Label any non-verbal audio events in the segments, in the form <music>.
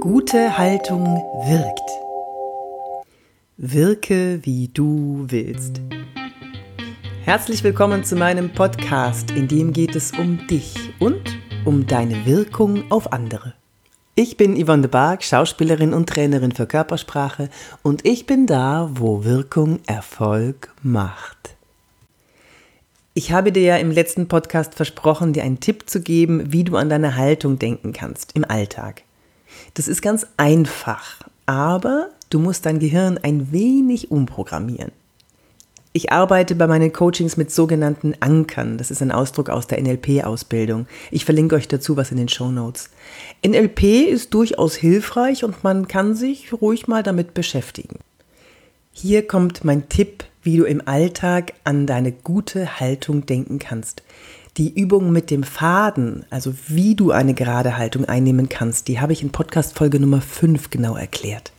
Gute Haltung wirkt. Wirke, wie du willst. Herzlich willkommen zu meinem Podcast, in dem geht es um dich und um deine Wirkung auf andere. Ich bin Yvonne de Barg, Schauspielerin und Trainerin für Körpersprache und ich bin da, wo Wirkung Erfolg macht. Ich habe dir ja im letzten Podcast versprochen, dir einen Tipp zu geben, wie du an deine Haltung denken kannst im Alltag. Das ist ganz einfach, aber du musst dein Gehirn ein wenig umprogrammieren. Ich arbeite bei meinen Coachings mit sogenannten Ankern. Das ist ein Ausdruck aus der NLP-Ausbildung. Ich verlinke euch dazu was in den Show Notes. NLP ist durchaus hilfreich und man kann sich ruhig mal damit beschäftigen. Hier kommt mein Tipp wie du im Alltag an deine gute Haltung denken kannst. Die Übung mit dem Faden, also wie du eine gerade Haltung einnehmen kannst, die habe ich in Podcast Folge Nummer 5 genau erklärt.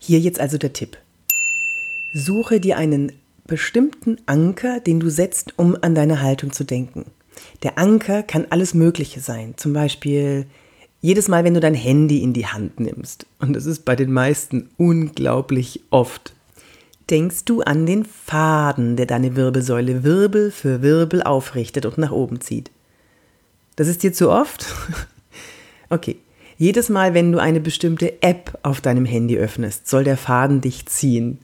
Hier jetzt also der Tipp. Suche dir einen bestimmten Anker, den du setzt, um an deine Haltung zu denken. Der Anker kann alles Mögliche sein, zum Beispiel jedes Mal, wenn du dein Handy in die Hand nimmst. Und das ist bei den meisten unglaublich oft denkst du an den Faden, der deine Wirbelsäule Wirbel für Wirbel aufrichtet und nach oben zieht. Das ist dir zu oft? <laughs> okay. Jedes Mal, wenn du eine bestimmte App auf deinem Handy öffnest, soll der Faden dich ziehen.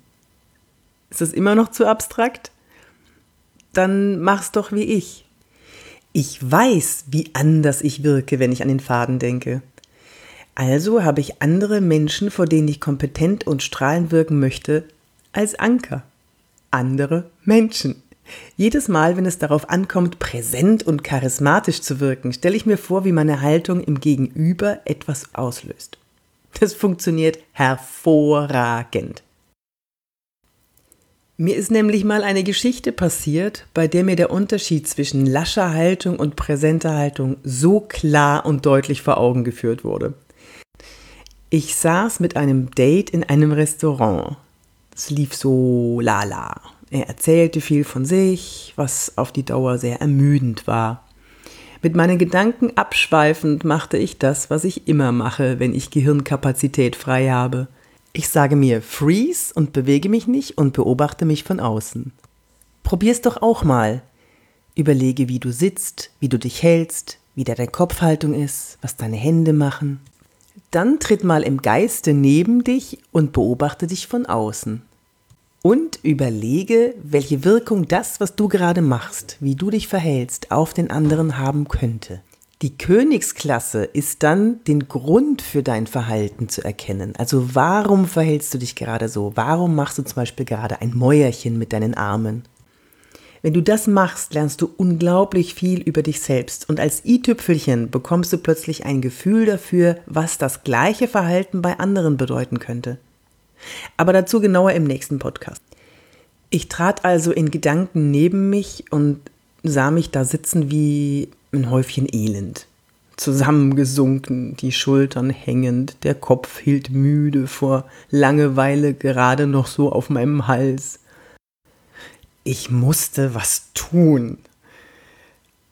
Ist das immer noch zu abstrakt? Dann mach's doch wie ich. Ich weiß, wie anders ich wirke, wenn ich an den Faden denke. Also habe ich andere Menschen, vor denen ich kompetent und strahlend wirken möchte, als Anker. Andere Menschen. Jedes Mal, wenn es darauf ankommt, präsent und charismatisch zu wirken, stelle ich mir vor, wie meine Haltung im Gegenüber etwas auslöst. Das funktioniert hervorragend. Mir ist nämlich mal eine Geschichte passiert, bei der mir der Unterschied zwischen lascher Haltung und präsenter Haltung so klar und deutlich vor Augen geführt wurde. Ich saß mit einem Date in einem Restaurant. Es lief so lala. Er erzählte viel von sich, was auf die Dauer sehr ermüdend war. Mit meinen Gedanken abschweifend machte ich das, was ich immer mache, wenn ich Gehirnkapazität frei habe. Ich sage mir Freeze und bewege mich nicht und beobachte mich von außen. Probier's doch auch mal. Überlege, wie du sitzt, wie du dich hältst, wie deine Kopfhaltung ist, was deine Hände machen. Dann tritt mal im Geiste neben dich und beobachte dich von außen. Und überlege, welche Wirkung das, was du gerade machst, wie du dich verhältst, auf den anderen haben könnte. Die Königsklasse ist dann den Grund für dein Verhalten zu erkennen. Also warum verhältst du dich gerade so? Warum machst du zum Beispiel gerade ein Mäuerchen mit deinen Armen? Wenn du das machst, lernst du unglaublich viel über dich selbst und als i-Tüpfelchen bekommst du plötzlich ein Gefühl dafür, was das gleiche Verhalten bei anderen bedeuten könnte. Aber dazu genauer im nächsten Podcast. Ich trat also in Gedanken neben mich und sah mich da sitzen wie ein Häufchen Elend. Zusammengesunken, die Schultern hängend, der Kopf hielt müde vor Langeweile gerade noch so auf meinem Hals. Ich musste was tun.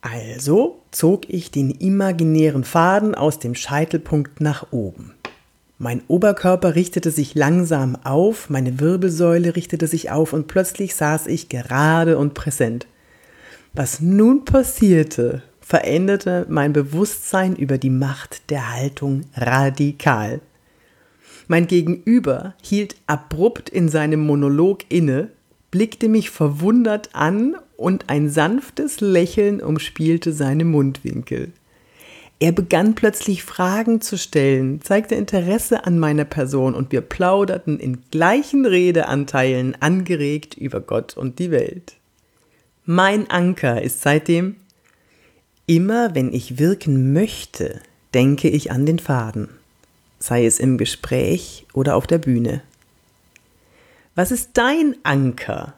Also zog ich den imaginären Faden aus dem Scheitelpunkt nach oben. Mein Oberkörper richtete sich langsam auf, meine Wirbelsäule richtete sich auf und plötzlich saß ich gerade und präsent. Was nun passierte, veränderte mein Bewusstsein über die Macht der Haltung radikal. Mein Gegenüber hielt abrupt in seinem Monolog inne, blickte mich verwundert an und ein sanftes Lächeln umspielte seine Mundwinkel. Er begann plötzlich Fragen zu stellen, zeigte Interesse an meiner Person und wir plauderten in gleichen Redeanteilen angeregt über Gott und die Welt. Mein Anker ist seitdem immer, wenn ich wirken möchte, denke ich an den Faden, sei es im Gespräch oder auf der Bühne. Was ist dein Anker?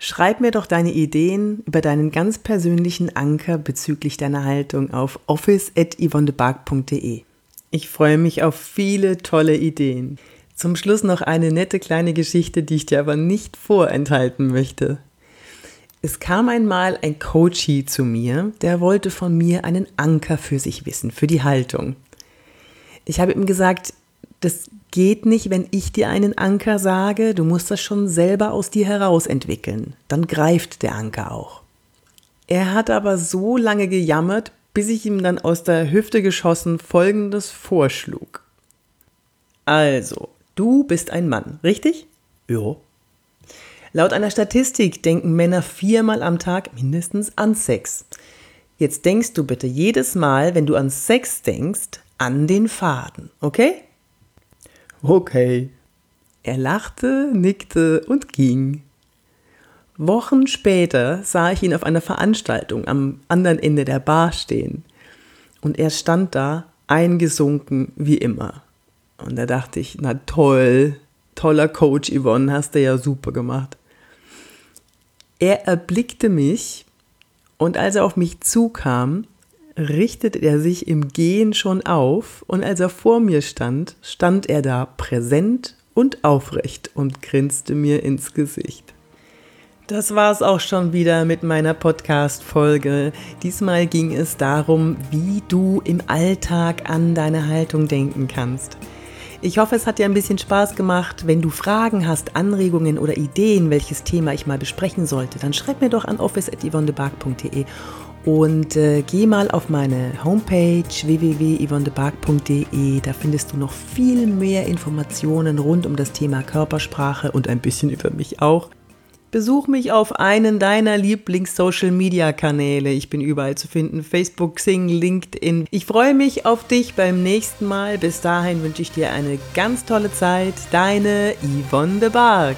Schreib mir doch deine Ideen über deinen ganz persönlichen Anker bezüglich deiner Haltung auf office.yvonnebark.de. Ich freue mich auf viele tolle Ideen. Zum Schluss noch eine nette kleine Geschichte, die ich dir aber nicht vorenthalten möchte. Es kam einmal ein Coachie zu mir, der wollte von mir einen Anker für sich wissen, für die Haltung. Ich habe ihm gesagt, das geht nicht, wenn ich dir einen Anker sage, du musst das schon selber aus dir heraus entwickeln. Dann greift der Anker auch. Er hat aber so lange gejammert, bis ich ihm dann aus der Hüfte geschossen Folgendes vorschlug. Also, du bist ein Mann, richtig? Ja. Laut einer Statistik denken Männer viermal am Tag mindestens an Sex. Jetzt denkst du bitte jedes Mal, wenn du an Sex denkst, an den Faden, okay? Okay. Er lachte, nickte und ging. Wochen später sah ich ihn auf einer Veranstaltung am anderen Ende der Bar stehen. Und er stand da, eingesunken wie immer. Und da dachte ich, na toll, toller Coach Yvonne, hast du ja super gemacht. Er erblickte mich und als er auf mich zukam, richtete er sich im Gehen schon auf und als er vor mir stand, stand er da präsent und aufrecht und grinste mir ins Gesicht. Das war es auch schon wieder mit meiner Podcast-Folge. Diesmal ging es darum, wie du im Alltag an deine Haltung denken kannst. Ich hoffe, es hat dir ein bisschen Spaß gemacht. Wenn du Fragen hast, Anregungen oder Ideen, welches Thema ich mal besprechen sollte, dann schreib mir doch an office.yvonnebark.de und äh, geh mal auf meine Homepage www.yvonnebark.de. Da findest du noch viel mehr Informationen rund um das Thema Körpersprache und ein bisschen über mich auch. Besuch mich auf einen deiner Lieblings-Social-Media-Kanäle. Ich bin überall zu finden. Facebook, Xing, LinkedIn. Ich freue mich auf dich beim nächsten Mal. Bis dahin wünsche ich dir eine ganz tolle Zeit. Deine Yvonne de Barg.